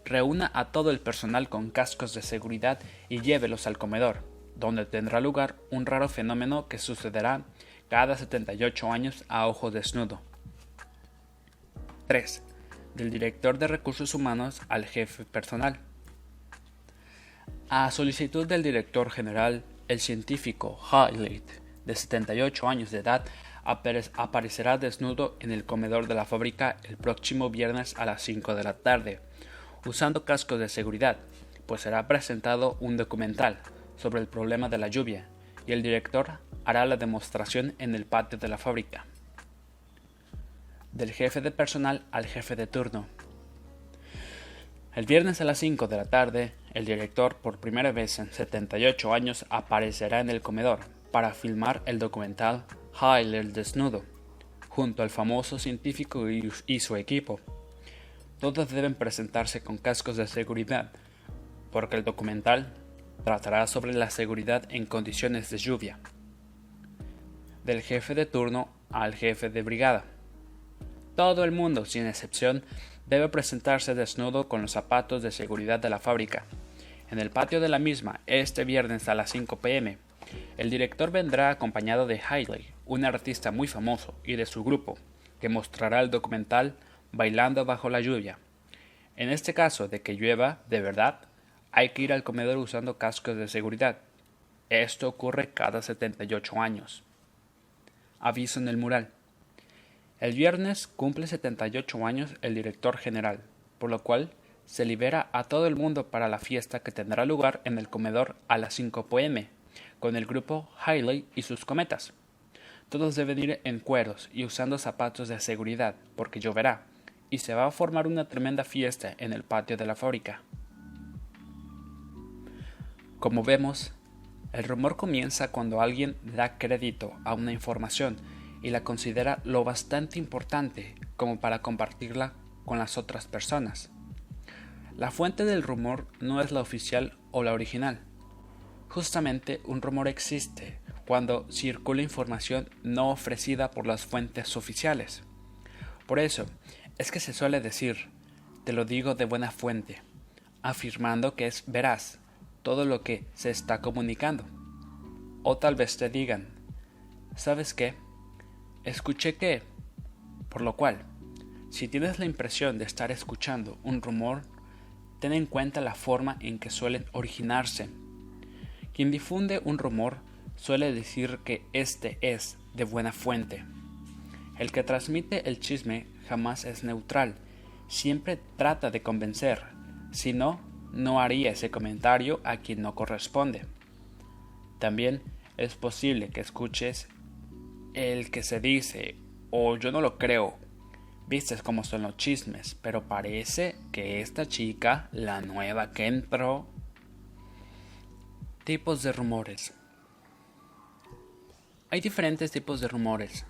Reúna a todo el personal con cascos de seguridad y llévelos al comedor, donde tendrá lugar un raro fenómeno que sucederá cada 78 años a ojo desnudo. 3. Del director de recursos humanos al jefe personal. A solicitud del director general, el científico Halley, de 78 años de edad, aparecerá desnudo en el comedor de la fábrica el próximo viernes a las 5 de la tarde, usando cascos de seguridad, pues será presentado un documental sobre el problema de la lluvia y el director hará la demostración en el patio de la fábrica. Del jefe de personal al jefe de turno. El viernes a las 5 de la tarde, el director, por primera vez en 78 años, aparecerá en el comedor para filmar el documental el desnudo, junto al famoso científico y su equipo. Todos deben presentarse con cascos de seguridad, porque el documental tratará sobre la seguridad en condiciones de lluvia. Del jefe de turno al jefe de brigada. Todo el mundo, sin excepción, debe presentarse desnudo con los zapatos de seguridad de la fábrica. En el patio de la misma, este viernes a las 5 pm, el director vendrá acompañado de Hailey, un artista muy famoso, y de su grupo, que mostrará el documental Bailando bajo la lluvia. En este caso de que llueva de verdad, hay que ir al comedor usando cascos de seguridad. Esto ocurre cada 78 años. Aviso en el mural. El viernes cumple 78 años el director general, por lo cual se libera a todo el mundo para la fiesta que tendrá lugar en el comedor a las 5 pm, con el grupo Hailey y sus cometas. Todos deben ir en cueros y usando zapatos de seguridad, porque lloverá, y se va a formar una tremenda fiesta en el patio de la fábrica. Como vemos, el rumor comienza cuando alguien da crédito a una información y la considera lo bastante importante como para compartirla con las otras personas. La fuente del rumor no es la oficial o la original. Justamente un rumor existe cuando circula información no ofrecida por las fuentes oficiales. Por eso es que se suele decir, te lo digo de buena fuente, afirmando que es veraz todo lo que se está comunicando. O tal vez te digan, ¿sabes qué? Escuché que... Por lo cual, si tienes la impresión de estar escuchando un rumor, ten en cuenta la forma en que suelen originarse. Quien difunde un rumor suele decir que éste es de buena fuente. El que transmite el chisme jamás es neutral, siempre trata de convencer, si no, no haría ese comentario a quien no corresponde. También es posible que escuches el que se dice, o yo no lo creo, vistes cómo son los chismes, pero parece que esta chica, la nueva que entró... Tipos de rumores. Hay diferentes tipos de rumores,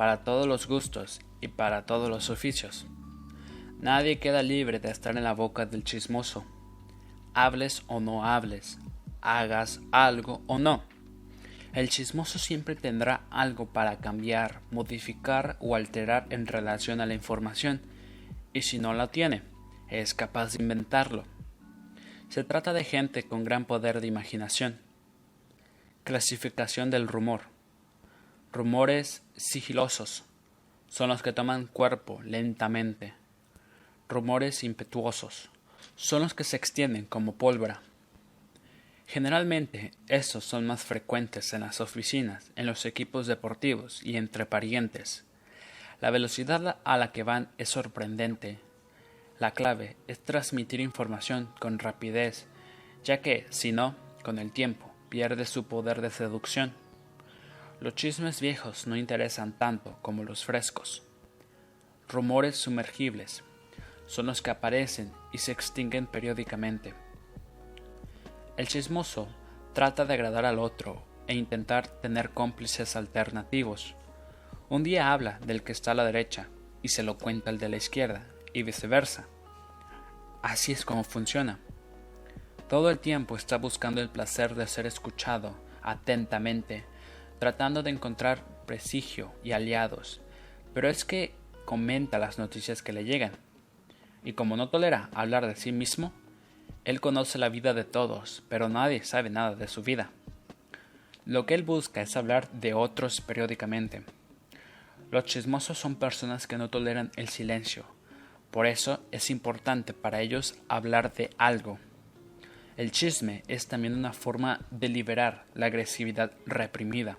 para todos los gustos y para todos los oficios. Nadie queda libre de estar en la boca del chismoso. Hables o no hables, hagas algo o no. El chismoso siempre tendrá algo para cambiar, modificar o alterar en relación a la información, y si no la tiene, es capaz de inventarlo. Se trata de gente con gran poder de imaginación. Clasificación del rumor. Rumores sigilosos son los que toman cuerpo lentamente. Rumores impetuosos son los que se extienden como pólvora. Generalmente, estos son más frecuentes en las oficinas, en los equipos deportivos y entre parientes. La velocidad a la que van es sorprendente. La clave es transmitir información con rapidez, ya que, si no, con el tiempo, pierde su poder de seducción. Los chismes viejos no interesan tanto como los frescos. Rumores sumergibles son los que aparecen y se extinguen periódicamente. El chismoso trata de agradar al otro e intentar tener cómplices alternativos. Un día habla del que está a la derecha y se lo cuenta el de la izquierda y viceversa. Así es como funciona. Todo el tiempo está buscando el placer de ser escuchado atentamente tratando de encontrar prestigio y aliados, pero es que comenta las noticias que le llegan. Y como no tolera hablar de sí mismo, él conoce la vida de todos, pero nadie sabe nada de su vida. Lo que él busca es hablar de otros periódicamente. Los chismosos son personas que no toleran el silencio, por eso es importante para ellos hablar de algo. El chisme es también una forma de liberar la agresividad reprimida.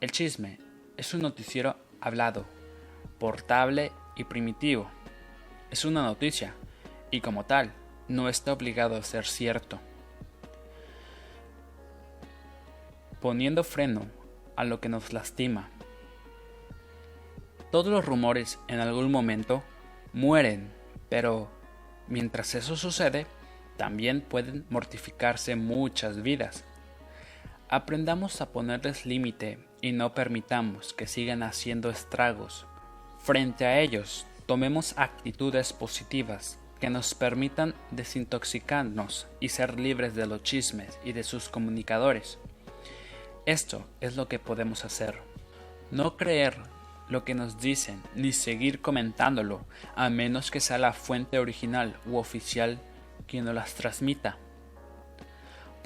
El chisme es un noticiero hablado, portable y primitivo. Es una noticia y como tal no está obligado a ser cierto. Poniendo freno a lo que nos lastima. Todos los rumores en algún momento mueren, pero mientras eso sucede, también pueden mortificarse muchas vidas. Aprendamos a ponerles límite y no permitamos que sigan haciendo estragos. Frente a ellos, tomemos actitudes positivas que nos permitan desintoxicarnos y ser libres de los chismes y de sus comunicadores. Esto es lo que podemos hacer. No creer lo que nos dicen ni seguir comentándolo a menos que sea la fuente original u oficial quien nos las transmita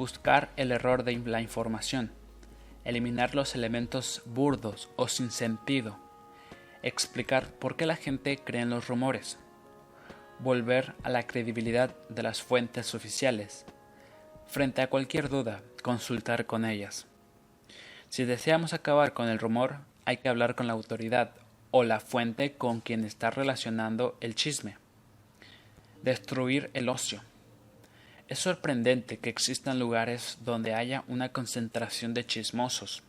buscar el error de la información, eliminar los elementos burdos o sin sentido, explicar por qué la gente cree en los rumores, volver a la credibilidad de las fuentes oficiales, frente a cualquier duda, consultar con ellas. Si deseamos acabar con el rumor, hay que hablar con la autoridad o la fuente con quien está relacionando el chisme. Destruir el ocio es sorprendente que existan lugares donde haya una concentración de chismosos.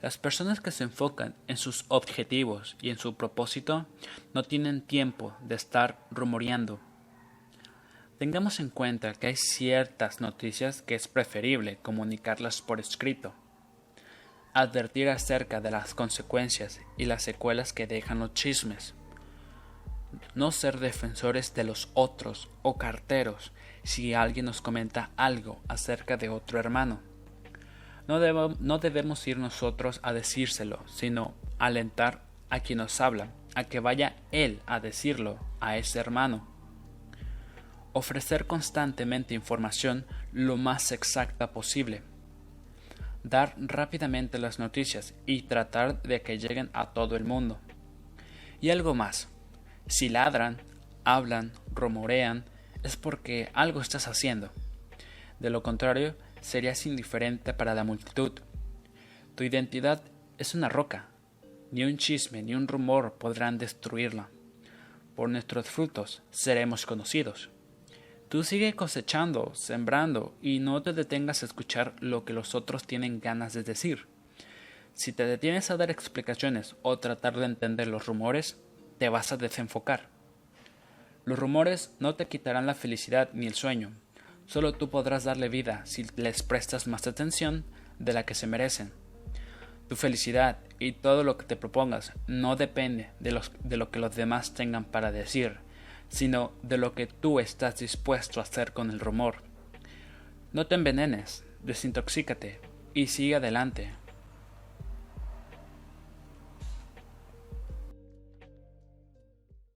Las personas que se enfocan en sus objetivos y en su propósito no tienen tiempo de estar rumoreando. Tengamos en cuenta que hay ciertas noticias que es preferible comunicarlas por escrito. Advertir acerca de las consecuencias y las secuelas que dejan los chismes. no ser defensores de los otros o carteros si alguien nos comenta algo acerca de otro hermano. No, debemos ir nosotros a decírselo, sino alentar a quien nos habla, a que vaya él a decirlo a ese hermano. Ofrecer constantemente información lo más exacta posible. Dar rápidamente las noticias y tratar de que lleguen a todo el mundo. Y algo más. Si ladran, hablan, rumorean, es porque algo estás haciendo. De lo contrario, serías indiferente para la multitud. Tu identidad es una roca. Ni un chisme ni un rumor podrán destruirla. Por nuestros frutos seremos conocidos. Tú sigue cosechando, sembrando, y no te detengas a escuchar lo que los otros tienen ganas de decir. Si te detienes a dar explicaciones o tratar de entender los rumores, te vas a desenfocar. Los rumores no te quitarán la felicidad ni el sueño, solo tú podrás darle vida si les prestas más atención de la que se merecen. Tu felicidad y todo lo que te propongas no depende de, de lo que los demás tengan para decir, sino de lo que tú estás dispuesto a hacer con el rumor. No te envenenes, desintoxícate y sigue adelante,